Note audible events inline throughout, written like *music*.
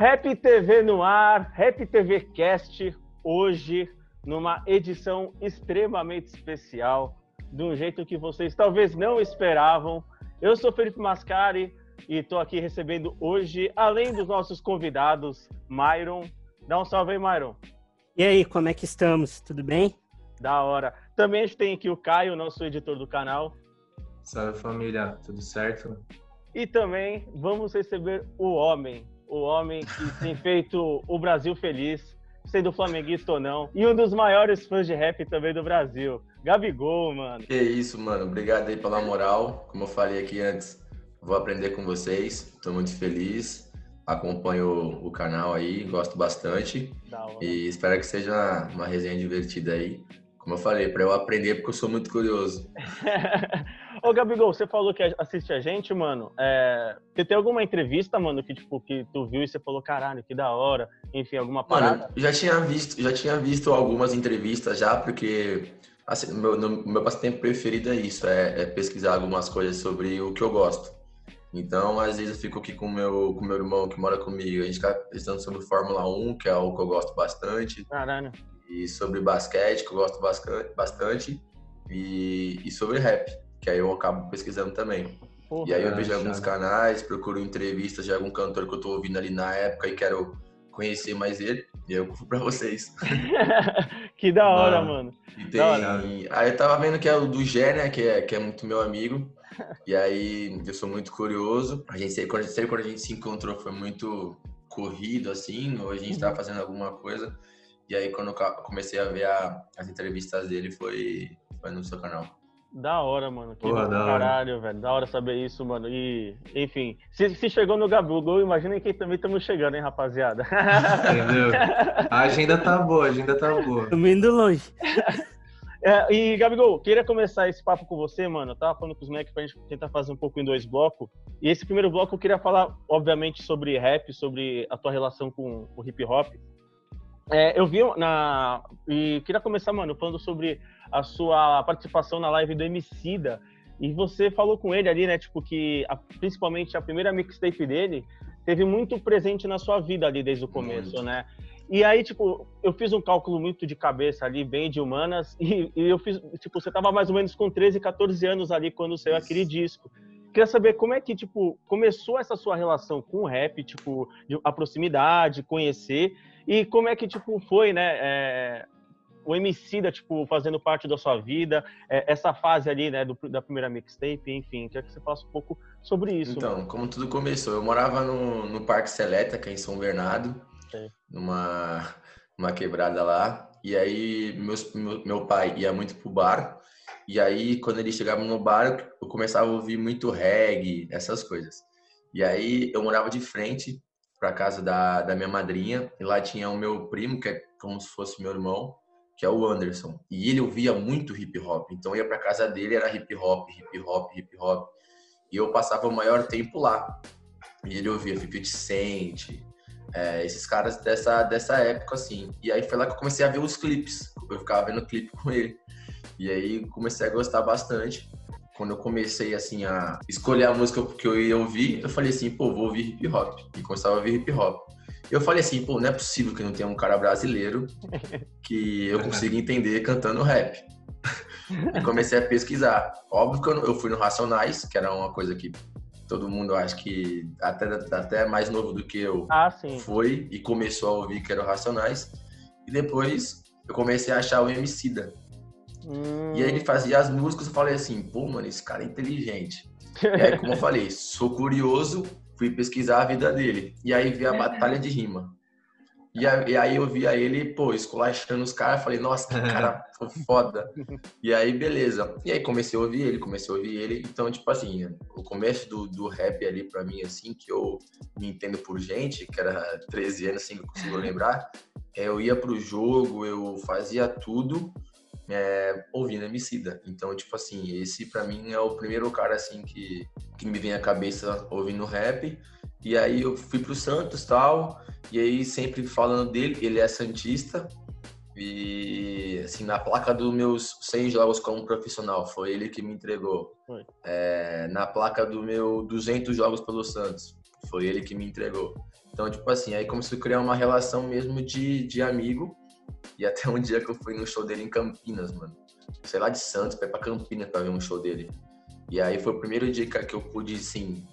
Rap TV no ar, Rap TV Cast, hoje numa edição extremamente especial, de um jeito que vocês talvez não esperavam. Eu sou Felipe Mascari e estou aqui recebendo hoje, além dos nossos convidados, Myron. Dá um salve aí, Myron. E aí, como é que estamos? Tudo bem? Da hora. Também a gente tem aqui o Caio, nosso editor do canal. Salve família, tudo certo? E também vamos receber o homem, o homem que tem feito o Brasil feliz, sendo flamenguista ou não, e um dos maiores fãs de rap também do Brasil. Gabigol, mano. Que isso, mano. Obrigado aí pela moral. Como eu falei aqui antes, vou aprender com vocês. Estou muito feliz. Acompanho o canal aí, gosto bastante. E espero que seja uma resenha divertida aí. Como eu falei, para eu aprender, porque eu sou muito curioso. *laughs* Ô, Gabigol, você falou que assiste a gente, mano. É... Você tem alguma entrevista, mano, que, tipo, que tu viu e você falou, caralho, que da hora. Enfim, alguma parada? Mano, já tinha visto, já tinha visto algumas entrevistas já, porque assim, meu, no, meu passatempo preferido é isso, é, é, pesquisar algumas coisas sobre o que eu gosto. Então, às vezes eu fico aqui com meu, com meu irmão que mora comigo, a gente fica pensando sobre Fórmula 1, que é algo que eu gosto bastante. Caralho. E sobre basquete, que eu gosto bastante. E, e sobre rap que aí eu acabo pesquisando também. Porra, e aí eu vejo alguns canais, procuro entrevistas de algum cantor que eu tô ouvindo ali na época e quero conhecer mais ele. E eu fui pra vocês. *laughs* que da hora, mano. mano. E tem... Aí eu tava vendo que é o do Gé, né? Que é, que é muito meu amigo. *laughs* E aí eu sou muito curioso. A gente sempre, sempre quando a gente se encontrou foi muito corrido, assim, ou a gente tava uhum. fazendo alguma coisa. E aí quando eu comecei a ver a, as entrevistas dele foi, foi no seu canal. Da hora, mano. Que Porra, da caralho, hora. velho. Da hora saber isso, mano. E, enfim, se, se chegou no Gabigol, imagina que também estamos chegando, hein, rapaziada. *laughs* Entendeu? A agenda tá boa, a agenda tá boa. Estamos indo longe. *laughs* É, e, Gabigol, queria começar esse papo com você, mano. Eu tava falando com os moleques pra gente tentar fazer um pouco em dois blocos. E esse primeiro bloco eu queria falar, obviamente, sobre rap, sobre a tua relação com o hip hop. É, eu vi na. E queria começar, mano, falando sobre a sua participação na live do Emicida. E você falou com ele ali, né? Tipo, que a, principalmente a primeira mixtape dele teve muito presente na sua vida ali desde o começo, muito. né? E aí, tipo, eu fiz um cálculo muito de cabeça ali, bem de humanas, e, e eu fiz, tipo, você tava mais ou menos com 13, 14 anos ali quando saiu Isso. aquele disco. Queria saber como é que, tipo, começou essa sua relação com o rap, tipo, a proximidade, conhecer, e como é que, tipo, foi, né, é, o MC da, tipo, fazendo parte da sua vida, é, essa fase ali, né, do, da primeira mixtape, enfim, queria que você falasse um pouco sobre isso. Então, mano. como tudo começou, eu morava no, no Parque Seleta, que é em São Bernardo, numa, numa quebrada lá, e aí meus, meu, meu pai ia muito pro bar, e aí quando ele chegava no bar, eu começava a ouvir muito reggae, essas coisas. E aí eu morava de frente para casa da, da minha madrinha, e lá tinha o meu primo, que é como se fosse meu irmão, que é o Anderson. E ele ouvia muito hip hop, então ia para casa dele era hip hop, hip hop, hip hop. E eu passava o maior tempo lá. E ele ouvia 50 Cent, é, esses caras dessa, dessa época, assim. E aí foi lá que eu comecei a ver os clipes. Eu ficava vendo clipe com ele. E aí comecei a gostar bastante quando eu comecei assim a escolher a música que eu ia ouvir, eu falei assim, pô, vou ouvir hip hop. E começava a ouvir hip hop. Eu falei assim, pô, não é possível que não tenha um cara brasileiro *laughs* que eu consiga entender cantando rap. *laughs* e comecei a pesquisar. Óbvio que eu, eu fui no Racionais, que era uma coisa que todo mundo acho que até, até mais novo do que eu ah, foi e começou a ouvir que era o Racionais. E depois eu comecei a achar o Emicida. Hum. E aí ele fazia as músicas, eu falei assim, pô, mano, esse cara é inteligente. E aí, como eu falei, sou curioso, fui pesquisar a vida dele. E aí vi a batalha de rima. E, aí eu via ele, pô, esculachando os caras, falei, nossa, que cara *laughs* foda. E aí, beleza. E aí comecei a ouvir ele, comecei a ouvir ele. Então, tipo assim, o começo do, do rap ali pra mim, assim, que eu me entendo por gente, que era 13 anos, assim, que eu consigo lembrar, é, eu ia pro jogo, eu fazia tudo é, ouvindo Emicida. Então, tipo assim, esse para mim é o primeiro cara assim que, que me vem à cabeça ouvindo rap. E aí eu fui pro Santos tal, e aí sempre falando dele, ele é santista. E assim, na placa dos meus 100 jogos como profissional, foi ele que me entregou. É, na placa do meu 200 jogos pelo Santos, foi ele que me entregou. Então, tipo assim, aí começou a criar uma relação mesmo de, de amigo. E até um dia que eu fui no show dele em Campinas, mano. Sei lá de Santos, pra ir pra Campinas pra ver um show dele. E aí foi o primeiro dia que eu pude, assim,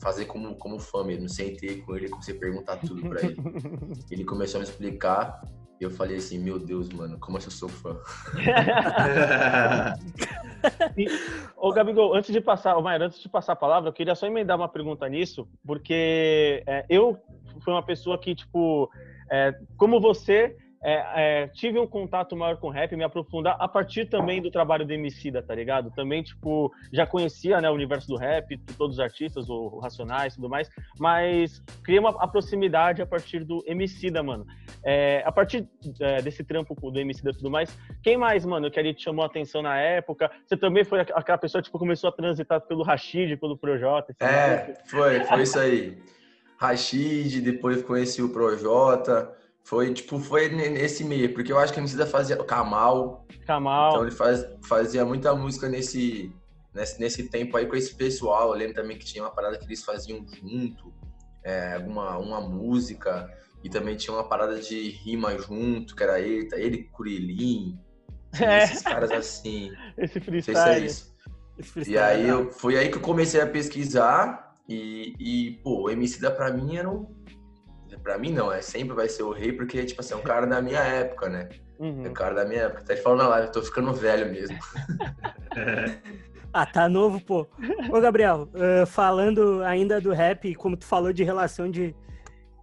fazer como, como fã mesmo. Sentei com ele, comecei a perguntar tudo pra ele. *laughs* ele começou a me explicar. E eu falei assim, meu Deus, mano, como assim eu sou fã? *laughs* e, ô, Gabigol, antes de passar, ô, Maia, antes de passar a palavra, eu queria só emendar uma pergunta nisso, porque é, eu fui uma pessoa que, tipo, é, como você, é, é, tive um contato maior com rap, me aprofundar a partir também do trabalho do Emicida, tá ligado? Também, tipo, já conhecia, né, o universo do rap, todos os artistas, o, Racionais e tudo mais, mas criei uma a proximidade a partir do Emicida, mano. É, a partir é, desse trampo do Emicida e tudo mais, quem mais, mano, que ali te chamou a atenção na época? Você também foi aquela pessoa, tipo, começou a transitar pelo Rashid, pelo Projota? É, foi, foi isso aí. Rashid, depois conheci o Projota, foi, tipo, foi nesse meio, porque eu acho que a Emicida fazia o Kamal. Kamal. Então ele faz, fazia muita música nesse, nesse, nesse tempo aí com esse pessoal. Eu lembro também que tinha uma parada que eles faziam junto, é, uma, uma música, e também tinha uma parada de rima junto, que era ele, ele Curilim, *laughs* é. esses caras assim. Esse freestyle. é isso. Freestyle, e aí eu, foi aí que eu comecei a pesquisar e, e pô, o Emicida pra mim era um Pra mim, não, é sempre vai ser o rei, porque, tipo assim, é um cara da minha época, né? Uhum. É um cara da minha época. Até te falando na live, eu tô ficando velho mesmo. *laughs* *laughs* ah, tá novo, pô. Ô, Gabriel, uh, falando ainda do rap, como tu falou de relação de,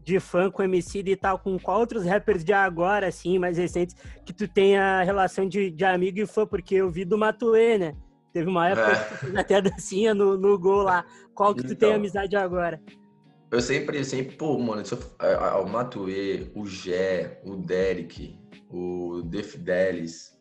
de fã com MC e tal, com qual outros rappers de agora, assim, mais recentes, que tu tem a relação de, de amigo e fã? Porque eu vi do Matue, né? Teve uma época é. que tu fez até a dancinha no, no gol lá. Qual que tu tem então. amizade agora? Eu sempre, sempre, pô, mano, eu, o Matue, o Gé, o Derek, o Defidelis,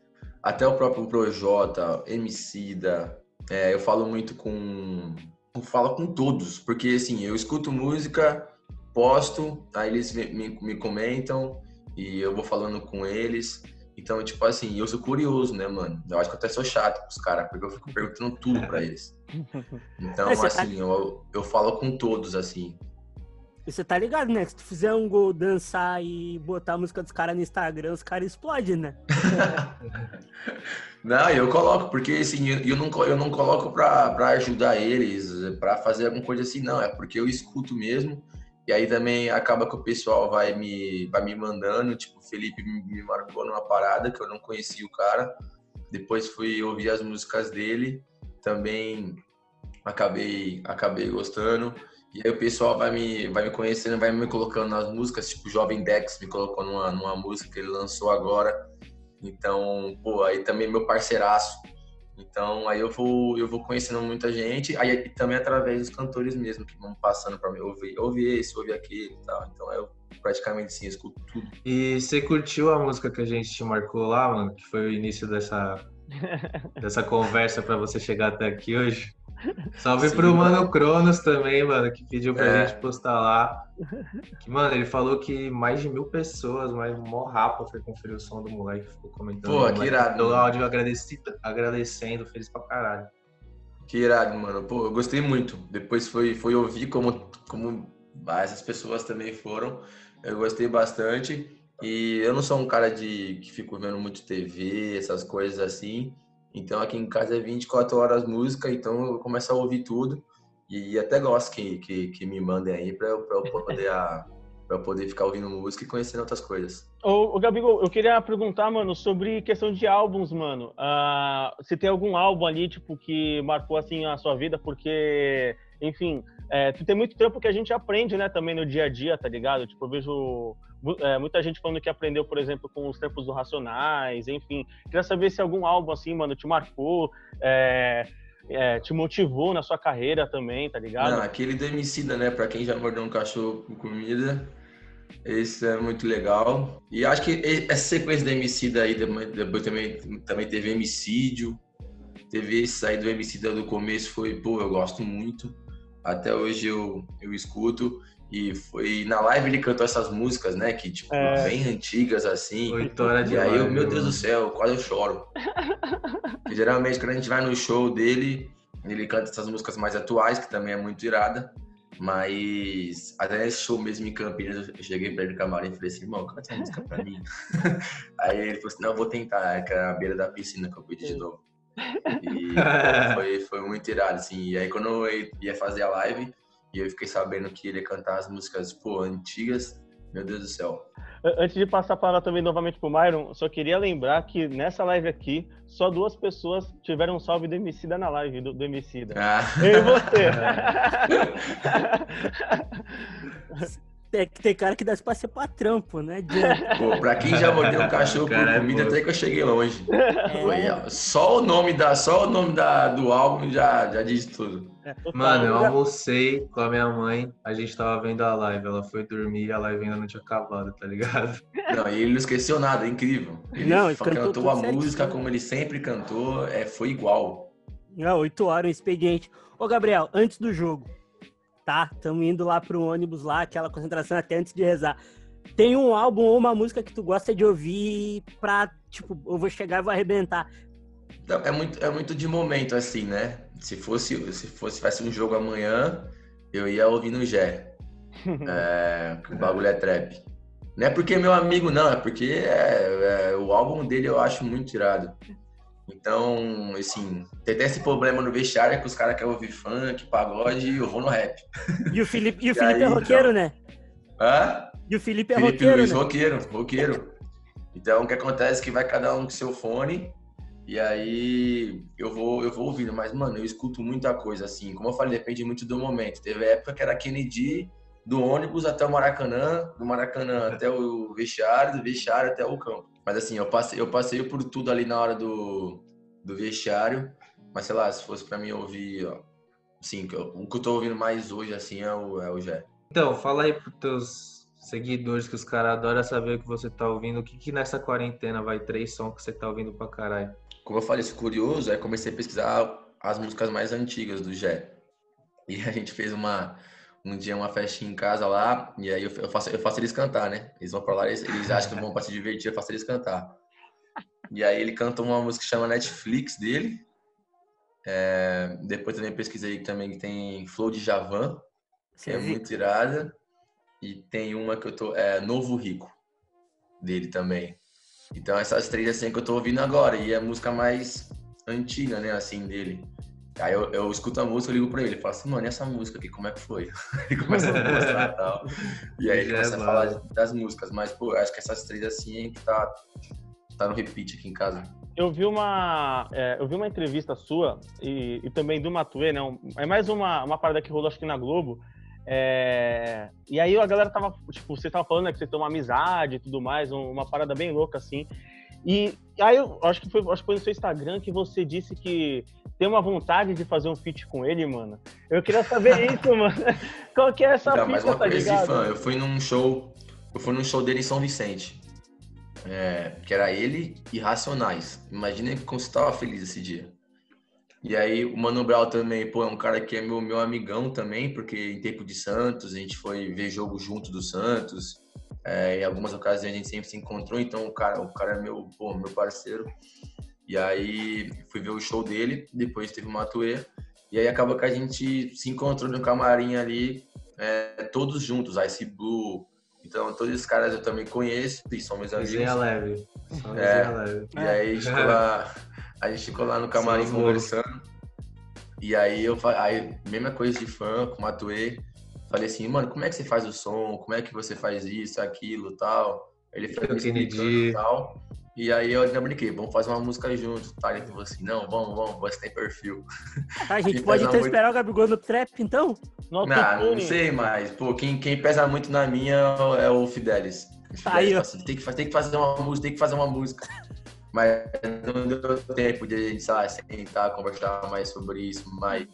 até o próprio Projota, Emicida, é, eu falo muito com. Eu falo com todos, porque assim, eu escuto música, posto, aí eles me, me, me comentam e eu vou falando com eles. Então, tipo assim, eu sou curioso, né, mano? Eu acho que eu até sou chato com os caras, porque eu fico perguntando tudo pra eles. *laughs* Então, tá assim, eu, eu falo com todos, assim. E você tá ligado, né? Se tu fizer um gol, dançar e botar a música dos caras no Instagram, os caras explodem, né? *laughs* não, eu coloco, porque assim, eu não, eu não coloco pra, pra ajudar eles, pra fazer alguma coisa assim, não. É porque eu escuto mesmo. E aí também acaba que o pessoal vai me, vai me mandando. Tipo, o Felipe me marcou numa parada que eu não conhecia o cara. Depois fui ouvir as músicas dele. Também acabei, acabei gostando. E aí o pessoal vai me, vai me conhecendo, vai me colocando nas músicas, tipo o Jovem Dex me colocou numa, numa música que ele lançou agora. Então, pô, aí também meu parceiraço. Então, aí eu vou, eu vou conhecendo muita gente, aí também através dos cantores mesmo, que vão passando para mim, ouvir, ouvir esse, ouvir aquele e tal. Então, eu praticamente sim, escuto tudo. E você curtiu a música que a gente te marcou lá, mano, que foi o início dessa, *laughs* dessa conversa para você chegar até aqui hoje? Salve Sim, pro mano, Cronos também, mano, que pediu pra é. gente postar lá. Que, mano, ele falou que mais de mil pessoas, mas mó rapa foi conferir o som do moleque, ficou comentando. Pô, que irado. O áudio agradecido, agradecendo, feliz pra caralho. Que irado, mano. Pô, eu gostei muito. Depois foi, foi ouvir como, como essas pessoas também foram. Eu gostei bastante. E eu não sou um cara de que fico vendo muito TV, essas coisas assim. Então aqui em casa é 24 horas música, então eu começo a ouvir tudo. E até gosto que, que, que me mandem aí para eu, eu poder a, para poder ficar ouvindo música e conhecendo outras coisas. Ô, ô Gabigol, eu queria perguntar, mano, sobre questão de álbuns, mano. Uh, você tem algum álbum ali, tipo, que marcou, assim, a sua vida? Porque, enfim, é, tem muito tempo que a gente aprende, né, também no dia a dia, tá ligado? Tipo, eu vejo é, muita gente falando que aprendeu, por exemplo, com os tempos do Racionais, enfim. Queria saber se algum álbum assim, mano, te marcou, é, é, te motivou na sua carreira também, tá ligado? Não, aquele do Emicida, né? Pra quem já mordeu um cachorro com comida, esse é muito legal. E acho que essa sequência do Emicida aí, depois também, também teve Emicídio, teve esse aí do Emicida do começo, foi, pô, eu gosto muito. Até hoje eu, eu escuto. E foi na live ele cantou essas músicas, né? Que, tipo, é. bem antigas, assim. Oito horas de E aí, eu, meu Deus do céu, quase eu choro. *laughs* e, geralmente, quando a gente vai no show dele, ele canta essas músicas mais atuais, que também é muito irada. Mas até esse show mesmo em Campinas, eu cheguei pra ele no camarim e falei assim, irmão, canta essa *laughs* música pra mim. *laughs* Aí ele falou assim, não, eu vou tentar, é que era a beira da piscina que eu pedi de novo. E foi, foi muito irado, assim. E aí quando eu ia fazer a live, e eu fiquei sabendo que ele ia cantar as músicas, pô, antigas, meu Deus do céu. Antes de passar a palavra também novamente pro Myron, só queria lembrar que nessa live aqui, só duas pessoas tiveram um salve do Emicida na live, do, do Emicida. Ah. Eu e você. *laughs* *laughs* É que tem cara que dá pra ser pra trampo, né? Pô, pra quem já mordeu um *laughs* cachorro por é comida, até que eu cheguei longe. É. Só o nome, da, só o nome da, do álbum já, já diz tudo. É. Mano, eu almocei com a minha mãe, a gente tava vendo a live, ela foi dormir e a live ainda não tinha acabado, tá ligado? *laughs* Não, e ele não esqueceu nada, é incrível. Ele não, cantou, cantou a música como ele sempre cantou, é, foi igual. Não, oito horas, um expediente. Ô, Gabriel, antes do jogo, tá? Estamos indo lá pro ônibus lá, aquela concentração até antes de rezar. Tem um álbum ou uma música que tu gosta de ouvir pra, tipo, eu vou chegar e vou arrebentar. É muito, é muito de momento, assim, né? Se fosse, se fosse fosse um jogo amanhã, eu ia ouvir no Gé. *laughs* é, o bagulho é trap. Não é porque é meu amigo, não, é porque é, é, o álbum dele eu acho muito tirado. Então, assim, tem até esse problema no vestiário que os caras querem ouvir funk, pagode e eu vou no rap. E o Felipe, e o *laughs* Felipe é aí, é roqueiro, então... né? Hã? E o Felipe é Felipe roqueiro, Luiz, né? roqueiro, roqueiro. Então, o que acontece é que vai cada um com seu fone e aí eu vou, eu vou ouvindo. Mas, mano, eu escuto muita coisa, assim. Como eu falei, depende muito do momento. Teve época que era Kennedy do ônibus até o Maracanã, do Maracanã até o vestiário, do vestiário até o campo. Mas assim, eu passei, eu passei por tudo ali na hora do, do vestiário. Mas sei lá, se fosse para mim ouvir, ó, assim, o que eu tô ouvindo mais hoje, assim, é o, é o Jé. Então, fala aí pros teus seguidores que os caras adoram saber o que você tá ouvindo. O que que nessa quarentena vai três sons que você tá ouvindo pra caralho? Como eu falei, isso curioso, aí comecei a pesquisar as músicas mais antigas do Jé. E a gente fez uma, um dia uma festinha em casa lá, e aí eu, faço, eu faço eles cantar, né? Eles vão pra lá, eles, eles acham que vão pra se divertir, eu faço eles cantar. *laughs* E aí ele canta uma música que chama Netflix dele. É, depois também pesquisei também que tem Flow de Javan, que é muito irada. E tem uma que eu tô. É Novo Rico, dele também. Então essas três assim que eu tô ouvindo agora. E é a música mais antiga, né, assim, dele. Aí eu, eu escuto a música, eu ligo pra ele, falo assim, mano, e essa música aqui, como é que foi? *laughs* ele começa a mostrar e tal. E aí ele começa a falar das músicas, mas, pô, acho que essas três assim que tá, tá no repeat aqui em casa. Eu vi uma, é, eu vi uma entrevista sua e, e também do Matuê, né? É mais uma, uma parada que rolou acho que na Globo. É, e aí a galera tava, tipo, você tava falando né, que você tem uma amizade e tudo mais, uma parada bem louca assim. E aí eu acho que foi, acho que foi no seu Instagram que você disse que tem uma vontade de fazer um feat com ele, mano. Eu queria saber *laughs* isso, mano. Qual que é essa fita, tá ligado? Fã, eu fui num show, eu fui num show dele em São Vicente. É, que era ele e Racionais. Imagina como você tava feliz esse dia. E aí o Mano Brown também, pô, é um cara que é meu, meu amigão também, porque em tempo de Santos, a gente foi ver jogo junto do Santos. É, em algumas ocasiões a gente sempre se encontrou, então o cara, o cara é meu, pô, meu parceiro. E aí fui ver o show dele, depois teve o Matuê, e aí acaba que a gente se encontrou no camarim ali, é, todos juntos, Ice Blue. Então todos esses caras eu também conheço e são meus amigos. Resenha leve. É, leve. E aí a gente ficou lá, a gente ficou lá no camarim conversando. E aí eu aí, mesma coisa de fã com o Matuê. Falei assim, mano, como é que você faz o som? Como é que você faz isso, aquilo, tal? Ele foi me explicando e tal. E aí eu ainda brinquei, vamos fazer uma música junto, tá? Ele falou assim, não, vamos, vamos, você tem perfil. Ah, a *laughs* gente pode até muito... esperar o Gabigol no trap, então? Não, não, não sei, mas, pô, quem, quem pesa muito na minha é o Fidelis. Fidelis aí, assim, tem, que, tem que fazer uma música, tem que fazer uma música. Mas não deu tempo de a gente, sei lá, sentar, conversar mais sobre isso, mas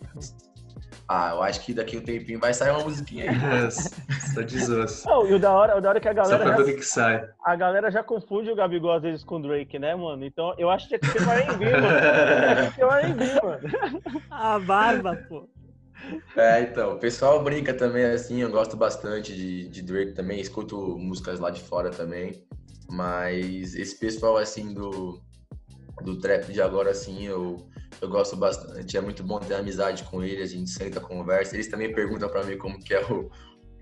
ah, eu acho que daqui um tempinho vai sair uma musiquinha aí. *laughs* Só desosso. Não, e o da hora, o da hora é que a galera. Só pra já, que sai. A galera já confunde o Gabigol às vezes com o Drake, né, mano? Então eu acho que tinha que ser o R&B, mano. Tinha que ser o R&B, mano. A barba, pô. É, então, o pessoal brinca também, assim, eu gosto bastante de, de Drake também, escuto músicas lá de fora também, mas esse pessoal, assim, do, do trap de agora, assim, eu, Eu gosto bastante, é muito bom ter amizade com ele, a gente senta, conversa. Eles também perguntam para mim como que é o,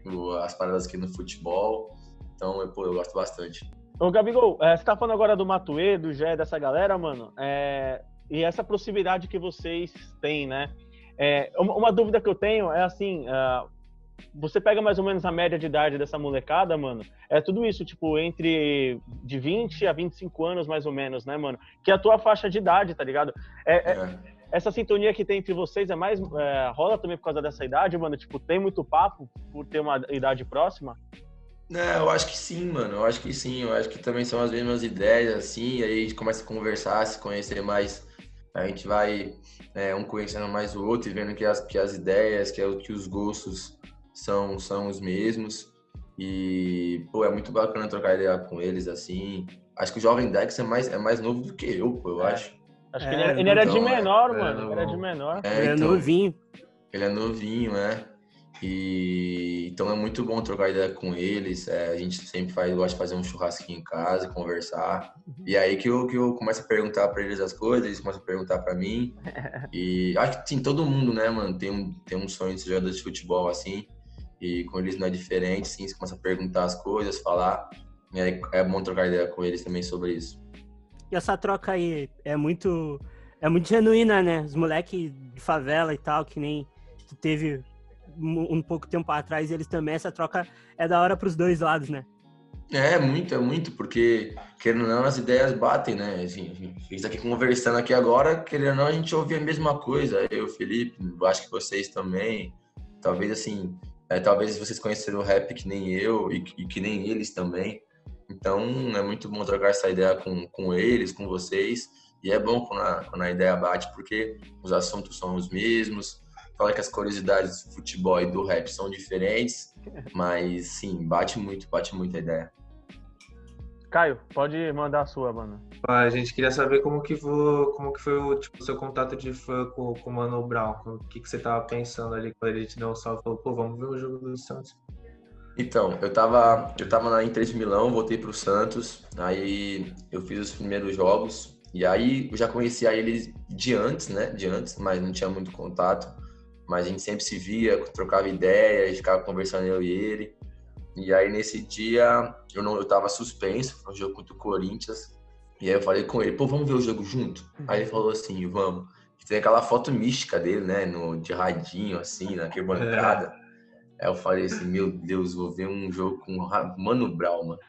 o, as paradas aqui no futebol. Então, eu, pô, eu gosto bastante. Ô, Gabigol, é, você tá falando agora do Matuê, do Gé, dessa galera, mano. É, e essa proximidade que vocês têm, né? É, uma, uma, dúvida que eu tenho é assim: uh, você pega mais ou menos a média de idade dessa molecada, mano, é tudo isso, tipo, entre de 20 a 25 anos, mais ou menos, né, mano? Que é a tua faixa de idade, tá ligado? É, é. é, essa sintonia que tem entre vocês é mais. É, rola também por causa dessa idade, mano? Tipo, tem muito papo por ter uma idade próxima? É, eu acho que sim, mano. Eu acho que sim. Eu acho que também são as mesmas ideias, assim, e aí a gente começa a conversar, se conhecer mais. A gente vai é, um conhecendo mais o outro e vendo que as, que as ideias, que, é, que os gostos são, são os mesmos. E, pô, é muito bacana trocar ideia com eles, assim. Acho que o Jovem Dex é mais, é mais novo do que eu, pô, eu é. acho. Acho que ele, era, ele era de então, menor, é, mano. Ele era de menor. É, ele é então, novinho. Ele é novinho, né? E então é muito bom trocar ideia com eles. É, a gente sempre faz, gosta de fazer um churrasquinho em casa, conversar. Uhum. E aí que eu, que eu começo a perguntar para eles as coisas, eles começam a perguntar para mim. *laughs* e acho que sim, todo mundo, né, mano, tem um, tem um sonho de ser jogador de futebol assim. E com eles não é diferente, sim, você começa a perguntar as coisas, falar. E aí é bom trocar ideia com eles também sobre isso. E essa troca aí é muito é muito genuína, né? Os moleques de favela e tal, que nem tu teve um pouco tempo atrás, eles também, essa troca é da hora para os dois lados, né? É, muito, é muito, porque, querendo ou não, as ideias batem, né? Assim, a gente está aqui conversando aqui agora, querendo ou não, a gente ouve a mesma coisa. Eu, Felipe, acho que vocês também. Talvez, assim, é, talvez vocês conheceram o rap que nem eu e, e, que nem eles também. Então, é muito bom trocar essa ideia com, com eles, com vocês. E é bom quando a, quando a ideia bate, porque os assuntos são os mesmos. Fala que as curiosidades do futebol e do rap são diferentes, *laughs* mas sim, bate muito, bate muito a ideia. Caio, pode mandar a sua, mano. A gente queria saber como que foi, como que foi o tipo, seu contato de fã com, com o Mano Brown. O que, que você tava pensando ali quando ele te deu um salve e falou, pô, vamos ver o jogo do Santos. Então, eu tava, eu tava na Inter de Milão, voltei pro Santos, aí eu fiz os primeiros jogos, e aí eu já conhecia ele de antes, né, de antes, mas não tinha muito contato, mas a gente sempre se via, trocava ideias, ficava conversando eu e ele. E aí nesse dia eu não eu tava suspenso, foi um jogo contra o Corinthians. E aí eu falei com ele, pô, vamos ver o jogo junto? Uhum. Aí ele falou assim, vamos. E tem aquela foto mística dele, né, no, de radinho, assim, naquele bancada. É. Aí eu falei assim, meu Deus, vou ver um jogo com Mano Brown, mano.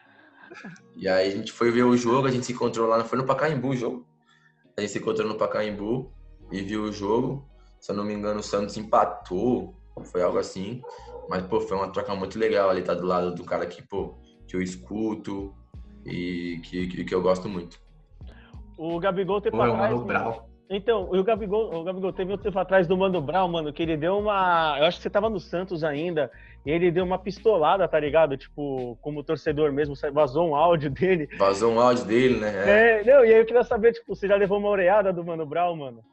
E aí a gente foi ver o jogo, a gente se encontrou lá, foi no Pacaembu o jogo. A gente se encontrou no Pacaembu e viu o jogo. Se eu não me engano, o Santos empatou, foi algo assim. Mas, pô, foi uma troca muito legal ali, tá do lado do cara que, pô, que eu escuto e que, que, que eu gosto muito. O Gabigol teve pra trás. Mano. Então, o Gabigol, o Gabigol teve um tempo atrás do Mano Brown, mano, que ele deu uma. Eu acho que você tava no Santos ainda. E ele deu uma pistolada, tá ligado? Tipo, como torcedor mesmo, vazou um áudio dele. Vazou um áudio dele, né? É, é não, e aí eu queria saber, tipo, você já levou uma oreada do Mano Brown, mano?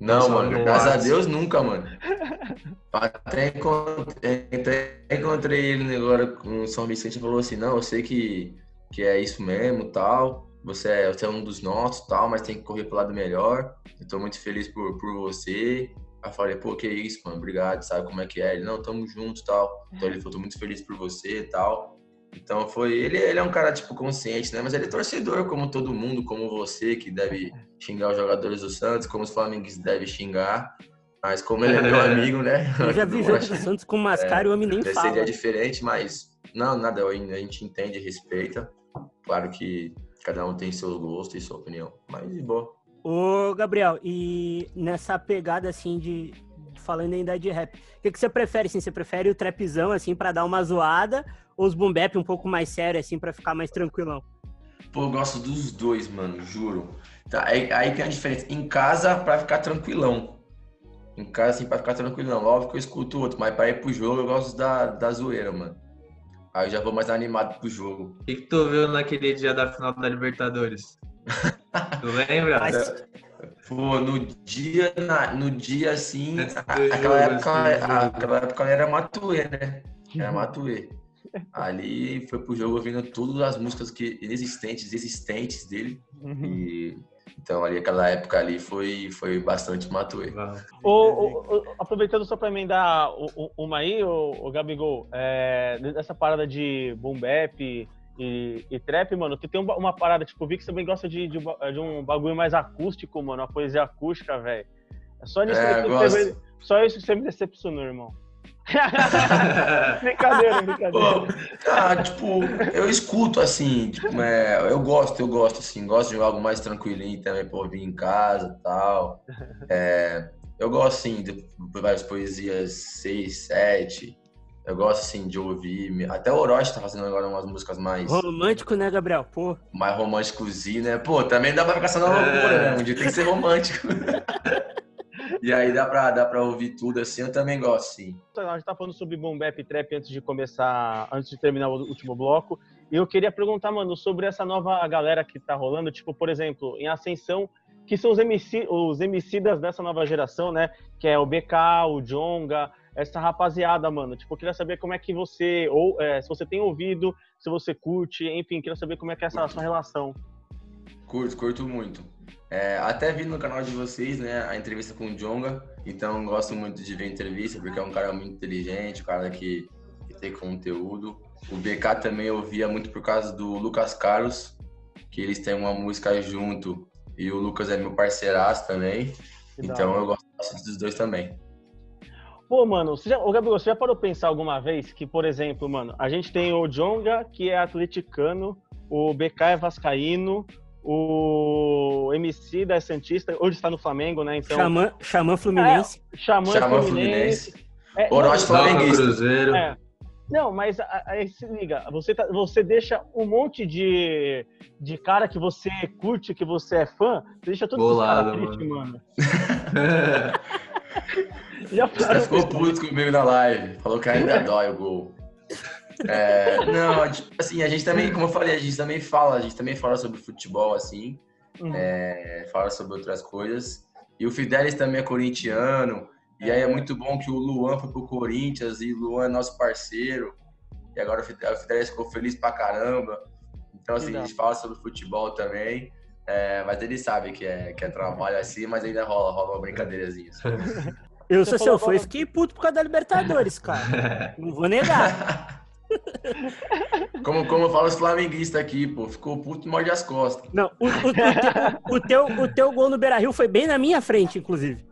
Não, mano, graças a Deus nunca, mano. *laughs* Até encontrei, até encontrei ele agora com São Vicente e falou assim, não, eu sei que, que é isso mesmo, tal. Você é, você é um dos nossos, tal, mas tem que correr pro lado melhor. Eu tô muito feliz por, por você. Aí eu falei, pô, que isso, mano, obrigado, sabe como é que é? Ele, não, tamo juntos, tal. Então ele falou, tô muito feliz por você, tal. Então foi ele, ele é um cara tipo consciente, né? Mas ele é torcedor como todo mundo, como você que deve xingar os jogadores do Santos, como os flamenguistas devem xingar. Mas como ele é meu *laughs* amigo, né? Eu já vi jogo do Santos com mascara é, e o homem nem fala. Seria diferente, mas não, nada, a gente entende e respeita. Claro que cada um tem seu gosto e sua opinião, mas de boa. Ô, Gabriel, e nessa pegada assim de falando ainda de rap, o que, que você prefere assim? Você prefere o trapzão assim para dar uma zoada os boom bap um pouco mais sério, assim, para ficar mais tranquilão? Pô, eu gosto dos dois, mano, juro. Tá, aí, aí tem a diferença. Em casa, pra ficar tranquilão. Em casa, assim, pra ficar tranquilão. Óbvio que eu escuto outro, mas pra ir pro jogo, eu gosto da, da zoeira, mano. Aí eu já vou mais animado pro jogo. O que, que tu viu naquele dia da final da Libertadores? *laughs* tu lembra? Mas... Pô, no dia, na, no dia assim, aquela época, a, aquela época era Matuê, né? Era Matuê. Ali foi pro jogo ouvindo todas as músicas que existentes, existentes dele. Uhum. E Então ali aquela época ali foi, foi bastante Matuê. aproveitando só para emendar uma aí, o, Gabigol, é, dessa parada de boom bap e, e, trap, mano, tu tem uma, uma, parada, tipo, vi que você também gosta de, de, de, um bagulho mais acústico, mano, uma poesia acústica, velho. É só nisso é, que você, só isso que você me decepcionou, irmão. *laughs* brincadeira, brincadeira. Pô, ah, tipo, eu escuto assim, tipo, é, eu gosto, eu gosto, assim, gosto de algo mais tranquilinho também pra ouvir em casa e tal. É, eu gosto, assim, de várias poesias 6, 7. Eu gosto, assim, de ouvir. Até o Orochi tá fazendo agora umas músicas mais. Romântico, né, Gabriel? Pô. Mais românticos, né? Pô, também dá pra ficar na loucura, né? Um dia tem que ser romântico. *laughs* E aí dá pra, dá pra ouvir tudo assim, eu também gosto, sim. A gente tá falando sobre boom bap trap antes de começar, antes de terminar o último bloco. E eu queria perguntar, mano, sobre essa nova galera que tá rolando, tipo, por exemplo, em Ascensão, que são os, MC, os MCs dessa nova geração, né? Que é o BK, o Jonga, essa rapaziada, mano. Tipo, eu queria saber como é que você, ou é, se você tem ouvido, se você curte, enfim, queria saber como é que é essa sua relação. Curto, curto muito. É, até vi no canal de vocês, né, a entrevista com o Jonga, então gosto muito de ver a entrevista, porque é um cara muito inteligente, um cara que, que tem conteúdo. O BK também eu via muito por causa do Lucas Carlos, que eles têm uma música junto, e o Lucas é meu parceiraço também, que então eu gosto bastante dos dois também. Pô, mano, você já, ô Gabriel, você já parou pensar alguma vez que, por exemplo, mano, a gente tem o Jonga, que é atleticano, o BK é vascaíno, o MC da Santista, hoje está no Flamengo, né? Então, Xamã, Xamã Fluminense. É, Xamã, Xamã Fluminense. Fluminense. É, Orochi Flamenguista. Cruzeiro. É. Não, mas aí se liga, você, tá, você deixa um monte de, de cara que você curte, que você é fã, você deixa tudo Bolado, triste, mano. *laughs* Já Você ficou puto comigo na live, falou que ainda *laughs* dói o gol. É, não, tipo assim, a gente também, como eu falei, a gente também fala, a gente também fala sobre futebol, assim, uhum. é, fala sobre outras coisas. E o Fidelis também é corintiano, e aí é muito bom que o Luan foi pro Corinthians, e o Luan é nosso parceiro, e agora o Fidelis ficou feliz pra caramba. Então, assim, a gente fala sobre futebol também. É, mas ele sabe que é, que é trabalho assim, mas ainda rola, rola uma brincadeirazinha. Eu sou seu fã e fiquei puto por causa da Libertadores, cara. *laughs* Não vou negar. Como, como eu falo os flamenguistas aqui, pô, ficou puto e morde as costas. Não, o, o, o, teu, o teu gol no Beira Rio foi bem na minha frente, inclusive.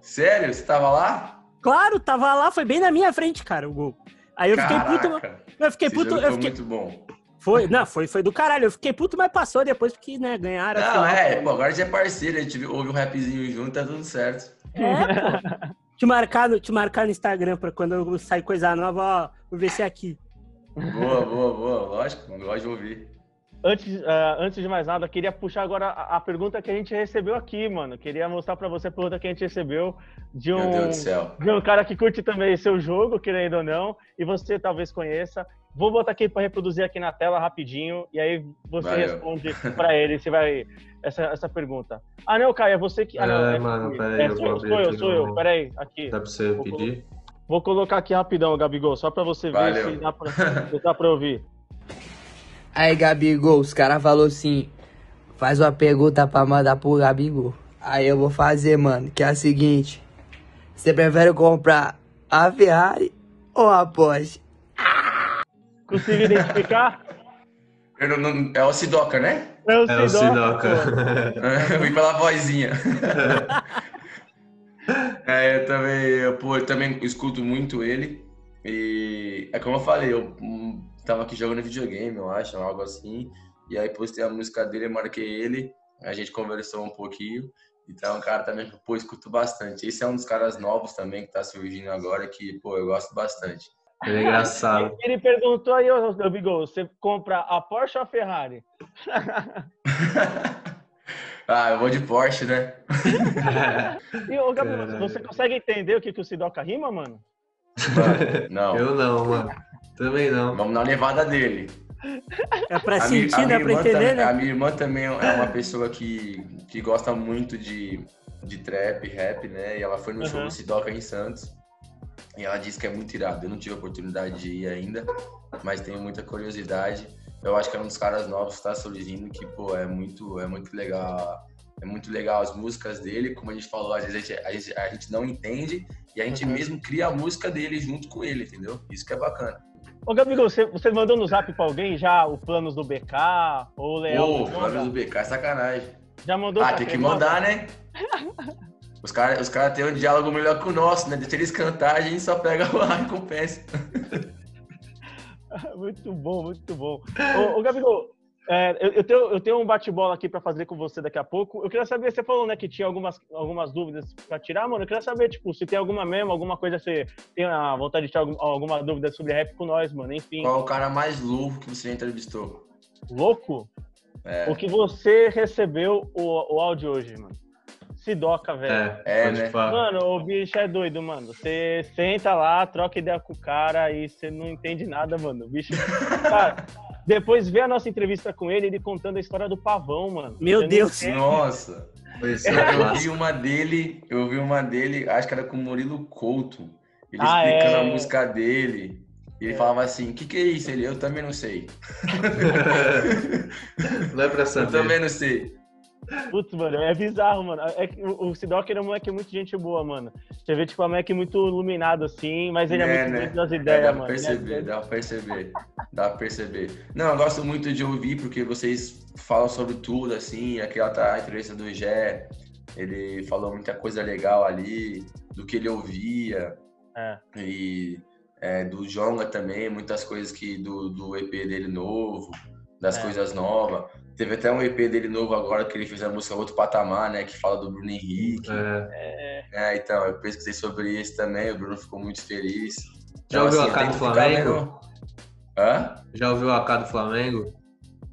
Sério? Você tava lá? Claro, tava lá, foi bem na minha frente, cara, o gol. Aí eu Caraca, fiquei puto. Eu fiquei puto. Eu fiquei... muito bom. Foi, não, foi, foi do caralho. Eu fiquei puto, mas passou depois porque, né, ganharam. Não, é, pô, agora já é parceiro, a gente ouve um rapzinho junto, tá tudo certo. É, pô. te marcar no, te marcar no Instagram pra quando sair coisa nova, ó, vou ver se é aqui. Boa, boa, boa. Lógico, gosto de ouvir. Antes, uh, antes de mais nada, queria puxar agora a, a, pergunta que a gente recebeu aqui, mano. Queria mostrar para você a pergunta que a gente recebeu de um, de um cara que curte também seu jogo, querendo ou não, e você talvez conheça. Vou botar aqui para reproduzir aqui na tela rapidinho, e aí você Valeu. responde para ele se vai essa, essa pergunta. Ah, não, Caio, é você que. Ah, não, é, é mano, peraí, é, eu sou, sou eu, sou eu, peraí, aqui. Dá para você vou pedir? Vou colocar aqui rapidão, Gabigol, só para você ver se dá pra, se dá pra ouvir. Aí, Gabigol, os caras falaram assim: faz uma pergunta pra mandar pro Gabigol. Aí eu vou fazer, mano, que é a seguinte: você prefere comprar a Ferrari ou a Porsche? Consegui identificar? Não, não, é o Sidoca, né? É o Sidoca. É o Sidoca. *laughs* eu vim pela vozinha. *laughs* É, eu também, eu, pô, eu também escuto muito ele. E é como eu falei, eu hum, tava aqui jogando videogame, eu acho, algo assim. E aí postei a música dele, marquei ele, a gente conversou um pouquinho. Então, é um cara também que, pô, escuto bastante. Esse é um dos caras novos também que tá surgindo agora, que, pô, eu gosto bastante. Ele é engraçado. Ele perguntou aí, ô Gabigol, você compra a Porsche ou a Ferrari? *laughs* Ah, eu vou de Porsche, né? *laughs* e, ô, Gabriel, você consegue entender o que, que o Sidoca rima, mano? mano? Não. Eu não, mano. Também não. Vamos na levada dele. É pra a sentir, né? Pra entender, né? A minha irmã também é uma pessoa que, que gosta muito de, de trap, rap, né? E ela foi no uhum. show do Sidoca em Santos. E ela disse que é muito irado. Eu não tive a oportunidade de ir ainda, mas tenho muita curiosidade eu acho que é um dos caras novos que está surgindo que, pô, é muito, é muito legal é muito legal as músicas dele, como a gente falou, às vezes a gente, a gente, a gente não entende e a gente uhum. mesmo cria a música dele junto com ele, entendeu? Isso que é bacana. Ô, Gabigol, você, você mandou no zap pra alguém já o planos do BK ou o Leão? Ô, o planos do BK é sacanagem. Já mandou Ah, tem que mandar, né? Os *laughs* caras os cara têm um diálogo melhor que o nosso, né? Deixa eles cantar, a gente só pega a recompensa. *laughs* *laughs* muito bom, muito bom. Ô, ô Gabigol, é, eu, eu, tenho, eu tenho um bate-bola aqui para fazer com você daqui a pouco. Eu queria saber, você falou né, que tinha algumas, algumas dúvidas para tirar, mano. Eu queria saber, tipo, se tem alguma mesmo, alguma coisa, você tem a vontade de tirar algum, alguma dúvida sobre rap com nós, mano. Enfim. Qual é o cara mais louco que você entrevistou? Louco? É. O que você recebeu o, o áudio hoje, mano. Sidoca, velho. É, é né? Mano, o bicho é doido, mano. Você senta lá, troca ideia com o cara e você não entende nada, mano. O bicho. *laughs* Cara, depois vê a nossa entrevista com ele, ele contando a história do pavão, mano. Meu você Deus! Nossa! Eu *laughs* vi uma dele, eu vi uma dele, acho que era com o Murilo Couto. Ele ah, explicando é... a música dele. E ele é. falava assim, o que, que é isso? Ele, eu também não sei. *laughs* não é pra saber. Eu também não sei. Putz, mano, é bizarro, mano. É, o, Sidoc é um moleque muito gente boa, mano. Você vê, tipo, é um moleque muito iluminado, assim, mas ele é, é muito né? das ideias, é, dá mano. Pra perceber, dá pra perceber, dá pra perceber. Não, eu gosto muito de ouvir, porque vocês falam sobre tudo, assim, aquela tá, entrevista do Gé, ele falou muita coisa legal ali, do que ele ouvia, é. e é, do Jonga também, muitas coisas que do, do EP dele novo, das é. coisas novas. Teve até um EP dele novo agora que ele fez a música Outro Patamar, né? Que fala do Bruno Henrique. É. é então, eu pesquisei sobre isso também, o Bruno ficou muito feliz. Já então, ouviu assim, a AK do Flamengo? Hã? Já ouviu a AK do Flamengo?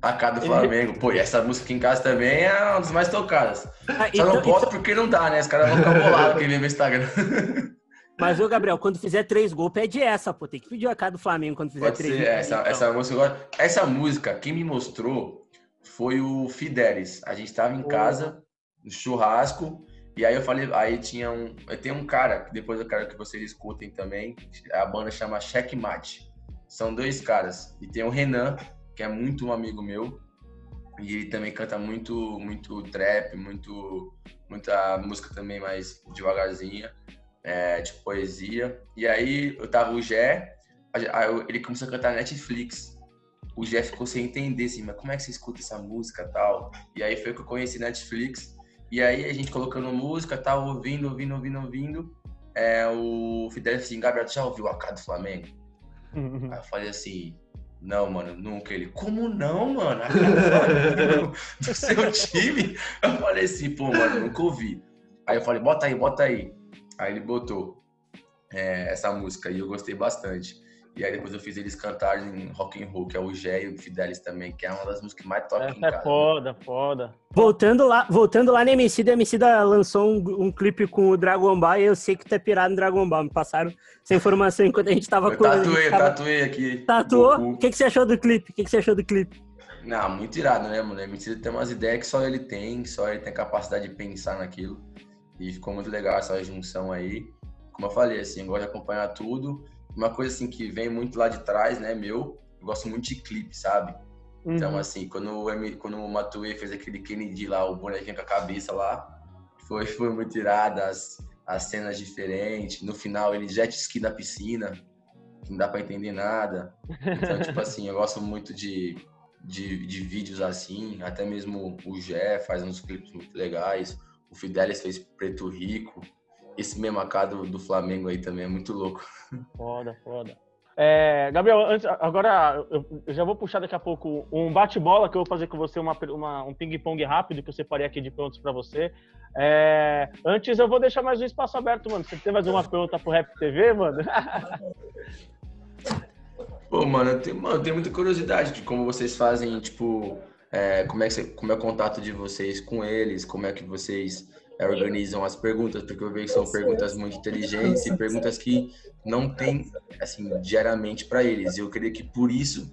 AK do Flamengo. Pô, e essa música aqui em casa também é uma das mais tocadas. Ah, Só então, não posso então... porque não dá, né? Os caras vão ficar bolados quem vê meu Instagram. *laughs* Mas, ô, Gabriel, quando fizer três gols, pede essa, pô. Tem que pedir a cara do Flamengo quando fizer Pode três gols. Essa, então. essa, música, essa música, quem me mostrou foi o Fidelis. A gente tava em casa, no churrasco, e aí eu falei, aí tinha um. Tem um cara, que depois eu quero que vocês escutem também. A banda chama Checkmate. São dois caras. E tem o Renan, que é muito um amigo meu. E ele também canta muito, muito trap, muito, muita música também mais devagarzinha é, de poesia. E aí eu tava o Gé, ele começou a cantar Netflix. O Gé ficou sem entender, assim, mas como é que você escuta essa música tal? E aí foi que eu conheci Netflix. E aí a gente colocando música tal, ouvindo, ouvindo, ouvindo, ouvindo. É, o Fidel assim, Gabriel, já ouviu a cara do Flamengo? Uhum. Aí eu falei assim, não, mano, nunca. Ele, como não, mano? A cara do, *laughs* do seu time? Eu falei assim, pô, mano, nunca ouvi. Aí eu falei, bota aí, bota aí. Aí ele botou é, essa música e eu gostei bastante. E aí depois eu fiz eles cantarem rock and roll, que é o Gé e o Fidelis também, que é uma das músicas que mais tocam em casa. É foda, foda. Voltando lá, voltando lá na Emicida, a Emicida lançou um, um, clipe com o Dragon Ball e eu sei que tu é pirado no Dragon Ball. Me passaram essa informação enquanto a gente tava... Eu tatuei, tava... tatuei aqui. Tatuou? O que, que você achou do clipe? O que, que você achou do clipe? Não, muito irado, né, mano? A Emicida tem umas ideias que só ele tem, só ele tem capacidade de pensar naquilo. E ficou muito legal essa junção aí. Como eu falei, assim, eu gosto de acompanhar tudo. Uma coisa assim que vem muito lá de trás, né, meu, eu gosto muito de clipe, sabe? Então, uhum. Então, assim, quando o, quando o Matue fez aquele Kennedy lá, o bonequinho com a cabeça lá, foi, foi muito irada, as, as cenas diferentes. No final, ele jet ski na piscina, que não dá pra entender nada. Então, tipo *laughs* assim, eu gosto muito de, de, de vídeos assim, até mesmo o Gé faz uns clipes muito legais. O Fidelis fez Preto Rico. Esse mesmo AK do, do Flamengo aí também é muito louco. Foda, foda. É, Gabriel, antes, agora eu, eu, já vou puxar daqui a pouco um bate-bola que eu vou fazer com você, uma, uma um ping-pong rápido que eu separei aqui de prontos para você. É, antes eu vou deixar mais um espaço aberto, mano. Você tem mais uma pergunta pro Rap TV, mano? *laughs* Pô, mano, eu tenho, mano, eu tenho muita curiosidade de como vocês fazem, tipo, é, como, é que como é o contato de vocês com eles, como é que vocês organizam as perguntas, porque eu vejo que são perguntas muito inteligentes e perguntas que não tem, assim, diariamente para eles. E eu creio que por isso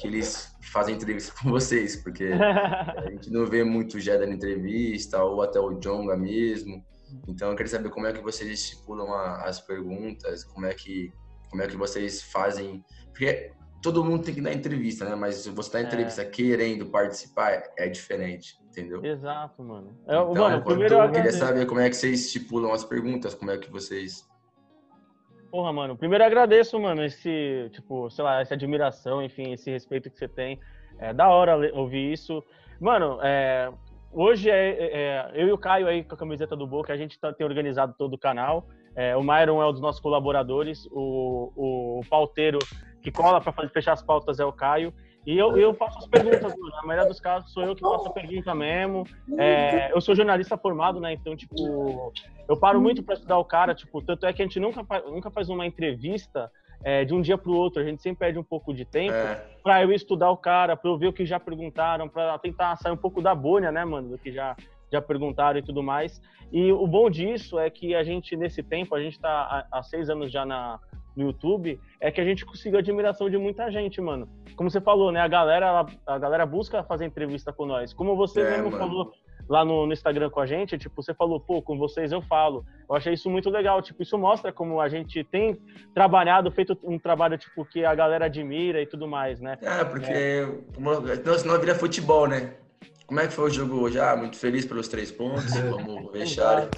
que eles fazem entrevista *laughs* com vocês, porque a gente não vê muito já dando entrevista, ou até o Jonga mesmo. Então eu queria saber como é que vocês estipulam a, as perguntas, como é que como é que vocês fazem, porque todo mundo tem que dar entrevista, né? Mas se você dá É. entrevista querendo participar, é diferente, entendeu? Exato, mano. É, Então, mano, eu primeiro eu queria agradeço. saber como é que vocês estipulam as perguntas, como é que vocês. Porra, mano, primeiro eu agradeço, mano, esse, tipo, sei lá, essa admiração, enfim, esse respeito que você tem. É da hora ouvir isso. Mano, é, hoje é, é, eu e o Caio aí com a camiseta do Boca, a gente tá, tem organizado todo o canal. É, o Myron é um dos nossos colaboradores, o, o, o pauteiro que cola para fechar as pautas é o Caio. E eu, eu faço as perguntas, mano. Na maioria dos casos sou eu que faço a pergunta mesmo. É, eu sou jornalista formado, né? Então, tipo, eu paro muito para estudar o cara, tipo, tanto é que a gente nunca, nunca faz uma entrevista é, de um dia para o outro, a gente sempre perde um pouco de tempo É, para eu estudar o cara, para eu ver o que já perguntaram, para tentar sair um pouco da bolha, né, mano, do que já, já perguntaram e tudo mais. E o bom disso é que a gente, nesse tempo, a gente tá há, há seis anos já na, no YouTube, é que a gente conseguiu a admiração de muita gente, mano. Como você falou, né, a galera, ela- a galera busca fazer entrevista com nós. Como você É, mesmo mano. falou lá no, no Instagram com a gente, tipo, você falou, pô, com vocês eu falo. Eu achei isso muito legal, tipo, isso mostra como a gente tem trabalhado, feito um trabalho, tipo, que a galera admira e tudo mais, né? é porque uma- senão, senão vira futebol, né? Como é que foi o jogo hoje? Ah, muito feliz pelos três pontos, *laughs* vamos fechar.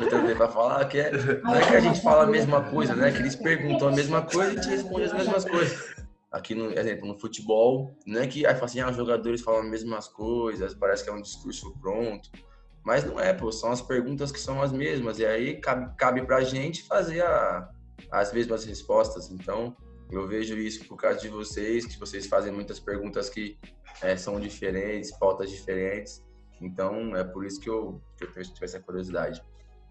Eu também pra falar que é, *laughs* não é que a gente fala a mesma coisa, né? Que eles perguntam a mesma coisa e a gente responde as mesmas coisas. Aqui, no exemplo, no futebol, não é que aí fala assim, ah, os jogadores falam as mesmas coisas, parece que é um discurso pronto. Mas não é, pô, são as perguntas que são as mesmas. E aí cabe, cabe pra gente fazer a- as mesmas respostas. Então, eu vejo isso por causa de vocês, que vocês fazem muitas perguntas que eh, são diferentes, pautas diferentes. Então, é por isso que eu, que eu tive essa curiosidade.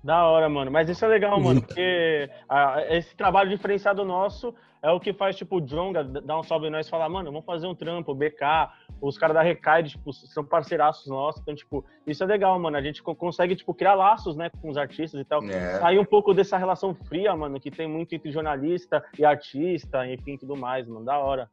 Da hora, mano. Mas isso é legal, mano, porque ah, esse trabalho diferenciado nosso é o que faz, tipo, o Jonga dar um salve em nós e falar, mano, vamos fazer um trampo, o BK, os caras da Recaide, tipo, são parceiraços nossos. Então, tipo, isso é legal, mano. A gente co- consegue, tipo, criar laços, né, com os artistas e tal. É. Sair um pouco dessa relação fria, mano, que tem muito entre jornalista e artista, enfim, tudo mais, mano. Da hora.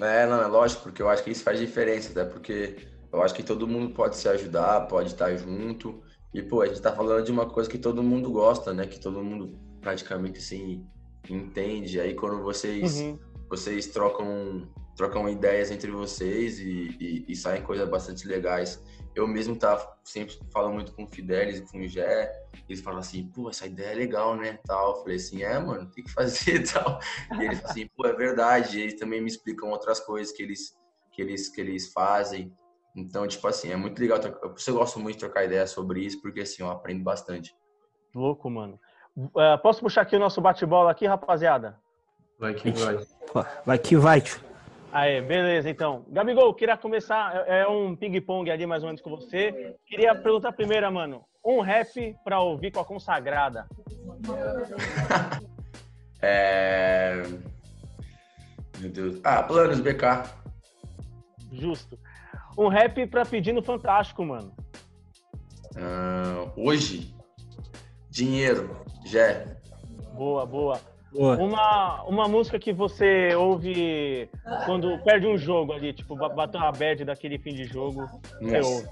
É, não, é lógico, porque eu acho que isso faz diferença, até porque eu acho que todo mundo pode se ajudar, pode estar junto. E, pô, a gente tá falando de uma coisa que todo mundo gosta, né? Que todo mundo praticamente, assim, entende. Aí quando vocês, Uhum. vocês trocam, trocam ideias entre vocês e, e, e saem coisas bastante legais. Eu mesmo tá, sempre falo muito com o Fidelis e com o Gé, eles falam assim, pô, essa ideia é legal, né? Tal. Eu falei assim, é, mano, tem que fazer *laughs* e tal. E eles falam assim, pô, é verdade. E eles também me explicam outras coisas que eles, que eles, que eles fazem. Então, tipo assim, é muito legal. trocar- Por isso eu gosto muito de trocar ideia sobre isso, porque assim, eu aprendo bastante. Louco, mano. Ah, posso puxar aqui o nosso bate-bola aqui, rapaziada? Vai que vai. Vai que vai, tio. Aê, beleza, então. Gabigol, queria começar, é é um ping-pong ali mais ou menos com você. Queria perguntar primeiro, mano, um rap pra ouvir com a consagrada. *laughs* É... Meu Deus. Ah, planos, BK. Justo. Um rap pra pedir no Fantástico, mano. Ah, hoje, dinheiro, Jé. Boa, boa. Boa. Uma, uma música que você ouve quando perde um jogo ali, tipo, ba- bateu uma bad daquele fim de jogo, você Nossa. ouve.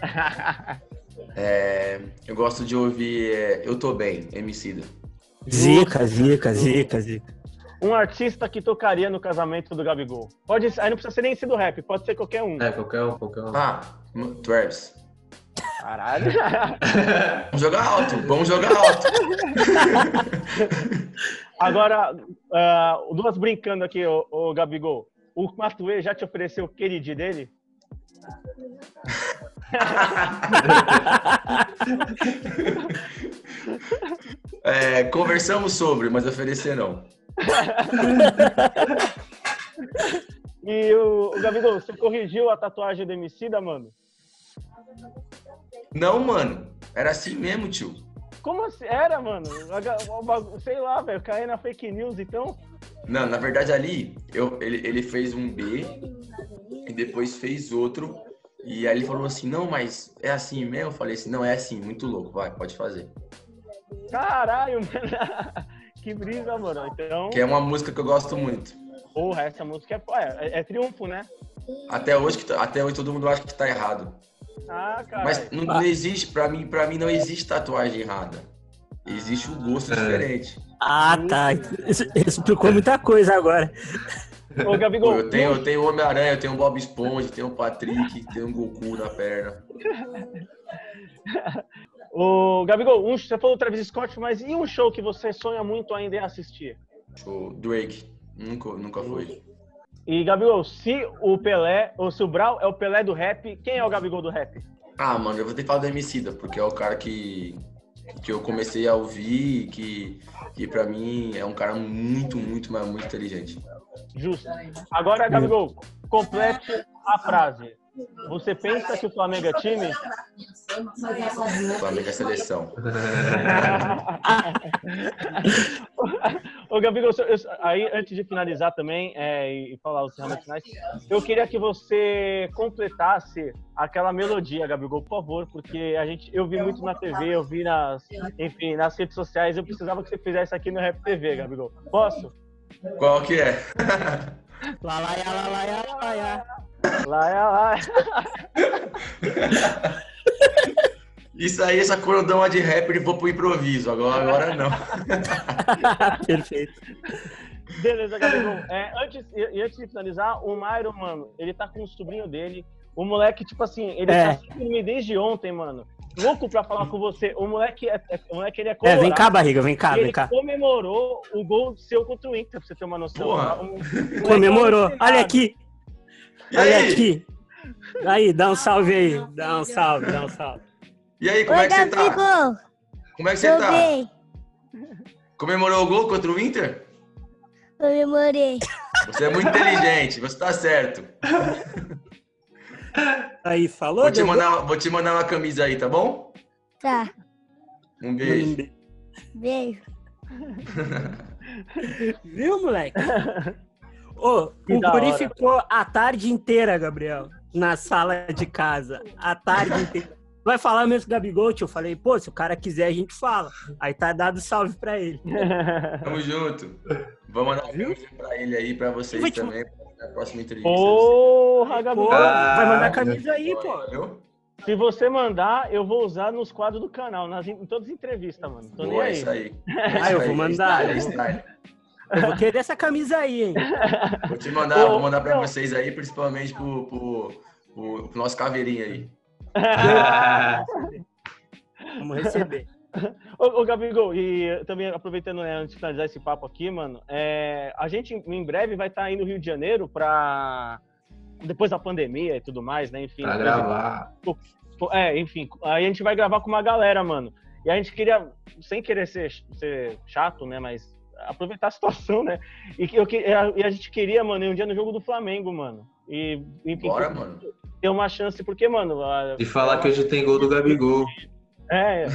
*laughs* É, eu gosto de ouvir é, Eu Tô Bem, Emicida. Zica, zica, zica, zica. Um artista que tocaria no casamento do Gabigol. Pode ser, aí não precisa ser nem ser do rap, pode ser qualquer um. É, qualquer um, qualquer um. Ah, Travis. Caralho. Vamos *laughs* jogar alto, vamos jogar alto. *laughs* Agora, ah, duas brincando aqui, ô, ô Gabigol. O Matuê já te ofereceu o queridinho dele? *laughs* É, conversamos sobre, mas oferecer não. E o, o Gabigol, você corrigiu a tatuagem do Emicida, mano? Não, mano. Era assim mesmo, tio. Como assim? Era, mano? Sei lá, velho, caí na fake news, então. Não, na verdade ali, eu, ele, ele fez um B e depois fez outro. E aí ele falou assim, não, mas é assim mesmo? Eu falei assim, não, é assim, muito louco, vai, pode fazer. Caralho, mano. *laughs* Que brisa, mano. Então, Que é uma música que eu gosto muito. porra, essa música é, é, é triunfo, né? Até hoje, até hoje todo mundo acha que tá errado. Ah, cara. Mas não, não existe, pra mim, pra mim não existe tatuagem errada. Existe um gosto É. diferente. Ah, tá. Isso isso explicou muita coisa agora. Ô, Gabigol. eu tenho, eu tenho o Homem-Aranha, eu tenho o Bob Esponja, tenho o Patrick, tenho o Goku na perna. *laughs* Ô, Gabigol, um, você falou Travis Scott, mas e um show que você sonha muito ainda em assistir? O Drake. Nunca, nunca foi. E, Gabigol, se o Pelé, ou se o Brau é o Pelé do rap, quem é o Gabigol do rap? Ah, mano, eu vou ter que falar do Emicida, porque é o cara que, que eu comecei a ouvir e que, que pra mim é um cara muito, muito, mas muito inteligente. Justo. Agora, Gabigol, complete a frase. Você pensa que o Flamengo é time? Flamengo é seleção. *laughs* Ô, Gabigol, eu- aí antes de finalizar também é, e falar os encerramentos finais, eu queria que você completasse aquela melodia, Gabigol, por favor, porque a gente, eu vi muito na TV, eu vi nas, enfim, nas redes sociais, eu precisava que você fizesse aqui no Rap TV, Gabigol. Posso? Qual que é? *laughs* Lá, lá, lá, lá, lá, *laughs* é. *laughs* Isso aí, essa cordão de rapper, vou pro improviso. Agora, agora não. *laughs* Perfeito. Beleza, Gabigol. É, antes, e, antes de finalizar, o Myron, mano, ele tá com o sobrinho dele. O moleque, tipo assim, ele É. tá seguindo me desde ontem, mano. Louco pra falar com você. O moleque, é, é- o moleque ele é É, colorado. vem cá, barriga, vem cá, vem ele cá. comemorou o gol seu contra o Inter, pra você ter uma noção. Porra. Um- *laughs* o Comemorou. é Olha aqui, E olha aí? aqui. Aí, dá um salve aí. Dá um salve, dá um salve. E aí, como Oi, é que você tá? Como é que você Tô tá? bem. Comemorou o gol contra o Inter? Comemorei. Você é muito inteligente, você tá certo. Aí, falou? Vou te mandar, vou te mandar uma camisa aí, tá bom? Tá. Um beijo. Beijo. Viu, moleque? *laughs* Ô, Que o guri ficou a tarde inteira, Gabriel, na sala de casa. A tarde inteira. Vai falar mesmo com o Gabigol, tio? Eu falei, pô, se o cara quiser, a gente fala. Aí tá dado salve pra ele. *laughs* Tamo junto. Vou mandar uma camisa pra ele aí, pra vocês te- também, na próxima entrevista. Porra, Gabigol. vai mandar Ah, camisa aí, pô. Se você mandar, eu vou usar nos quadros do canal, nas, em todas as entrevistas, mano. Tô nem Boa, é aí. isso aí. Ah, eu Isso vou mandar. é style, é style. Eu vou querer essa camisa aí, hein? *laughs* Vou te mandar, Ô, vou mandar pra não. vocês aí, principalmente pro, pro, pro, pro nosso caveirinho aí. *laughs* Vamos receber. Ô, ô, Gabigol, e também aproveitando, né, antes de finalizar esse papo aqui, mano, é, a gente em breve vai estar aí no Rio de Janeiro pra. Depois da pandemia e tudo mais, né? Enfim. Pra gravar. É, enfim, aí a gente vai gravar com uma galera, mano. E a gente queria, sem querer ser, ser chato, né? Mas aproveitar a situação, né? E, que eu, que- e a gente queria, mano, ir um dia no jogo do Flamengo, mano. E, enfim, Bora, ter- mano. ter uma chance, porque, mano. a- E falar que hoje tem gol do Gabigol. É,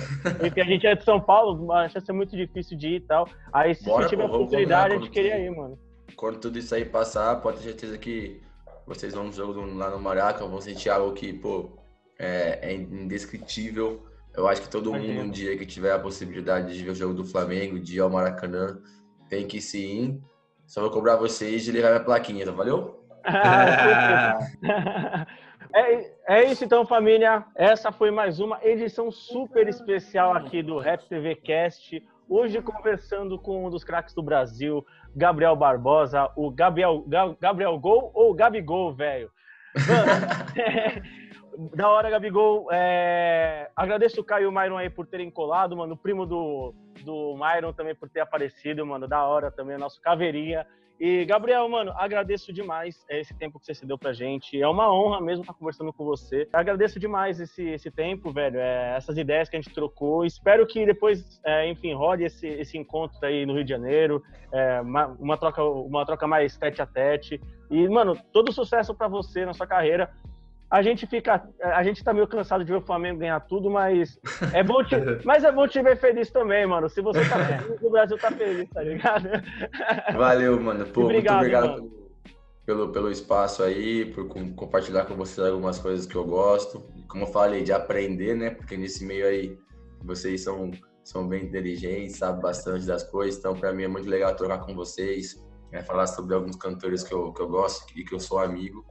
enfim, a gente é de São Paulo, a chance é muito difícil de ir e tal. Aí, se Bora, tiver pô, oportunidade, a gente queria ir, mano. Quando tudo isso aí passar, pode ter certeza que vocês vão no jogo lá no Maraca, vão sentir algo que, pô, é, é indescritível. Eu acho que todo mundo, um dia que tiver a possibilidade de ver o jogo do Flamengo, de ir ao Maracanã, tem que se ir. Só vou cobrar vocês de levar minha plaquinha, tá? valeu? *laughs* É, é isso então, família. Essa foi mais uma edição super especial aqui do Rap TV Cast. Hoje conversando com um dos craques do Brasil, Gabriel Barbosa, o Gabriel, Ga- Gabriel Gol ou Gabigol, velho. Mano, *laughs* *laughs* da hora, Gabigol. É, agradeço o Caio e o Myron aí por terem colado, mano. O primo do, do Myron também por ter aparecido, mano. Da hora também, o nosso caveirinha. E, Gabriel, mano, agradeço demais esse tempo que você se deu pra gente. É uma honra mesmo estar conversando com você. Agradeço demais esse, esse tempo, velho, é, essas ideias que a gente trocou. Espero que depois, é, enfim, rode esse, esse encontro aí no Rio de Janeiro. é, uma, uma troca, uma troca mais tete a tete. E, mano, todo sucesso pra você na sua carreira. A gente fica. A gente tá meio cansado de ver o Flamengo ganhar tudo, mas é bom te, *laughs* mas é bom te ver feliz também, mano. Se você tá feliz, o Brasil tá feliz, tá ligado? Valeu, mano. Pô, Obrigado, muito obrigado mano. pelo, pelo, pelo espaço aí, por com- compartilhar com vocês algumas coisas que eu gosto. Como eu falei, de aprender, né? Porque nesse meio aí vocês são, são bem inteligentes, sabem bastante das coisas. Então, pra mim é muito legal trocar com vocês, né, falar sobre alguns cantores que eu, que eu gosto e que eu sou amigo.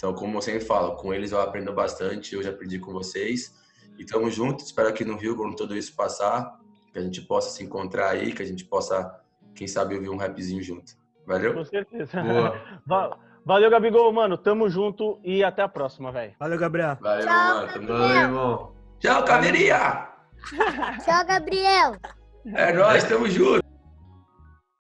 Então, como eu sempre falo, com eles eu aprendo bastante, eu já aprendi com vocês. E estamos juntos, espero que no Rio, quando tudo isso passar, que a gente possa se encontrar aí, que a gente possa, quem sabe, ouvir um rapzinho junto. Valeu? Com certeza. Boa. *laughs* Valeu, Gabigol, mano. Tamo junto e até a próxima, velho. Valeu, Gabriel. Valeu, Tchau, mano. Gabriel. aí, irmão. Tchau, caveirinha! Tchau, Gabriel. É nóis, tamo junto.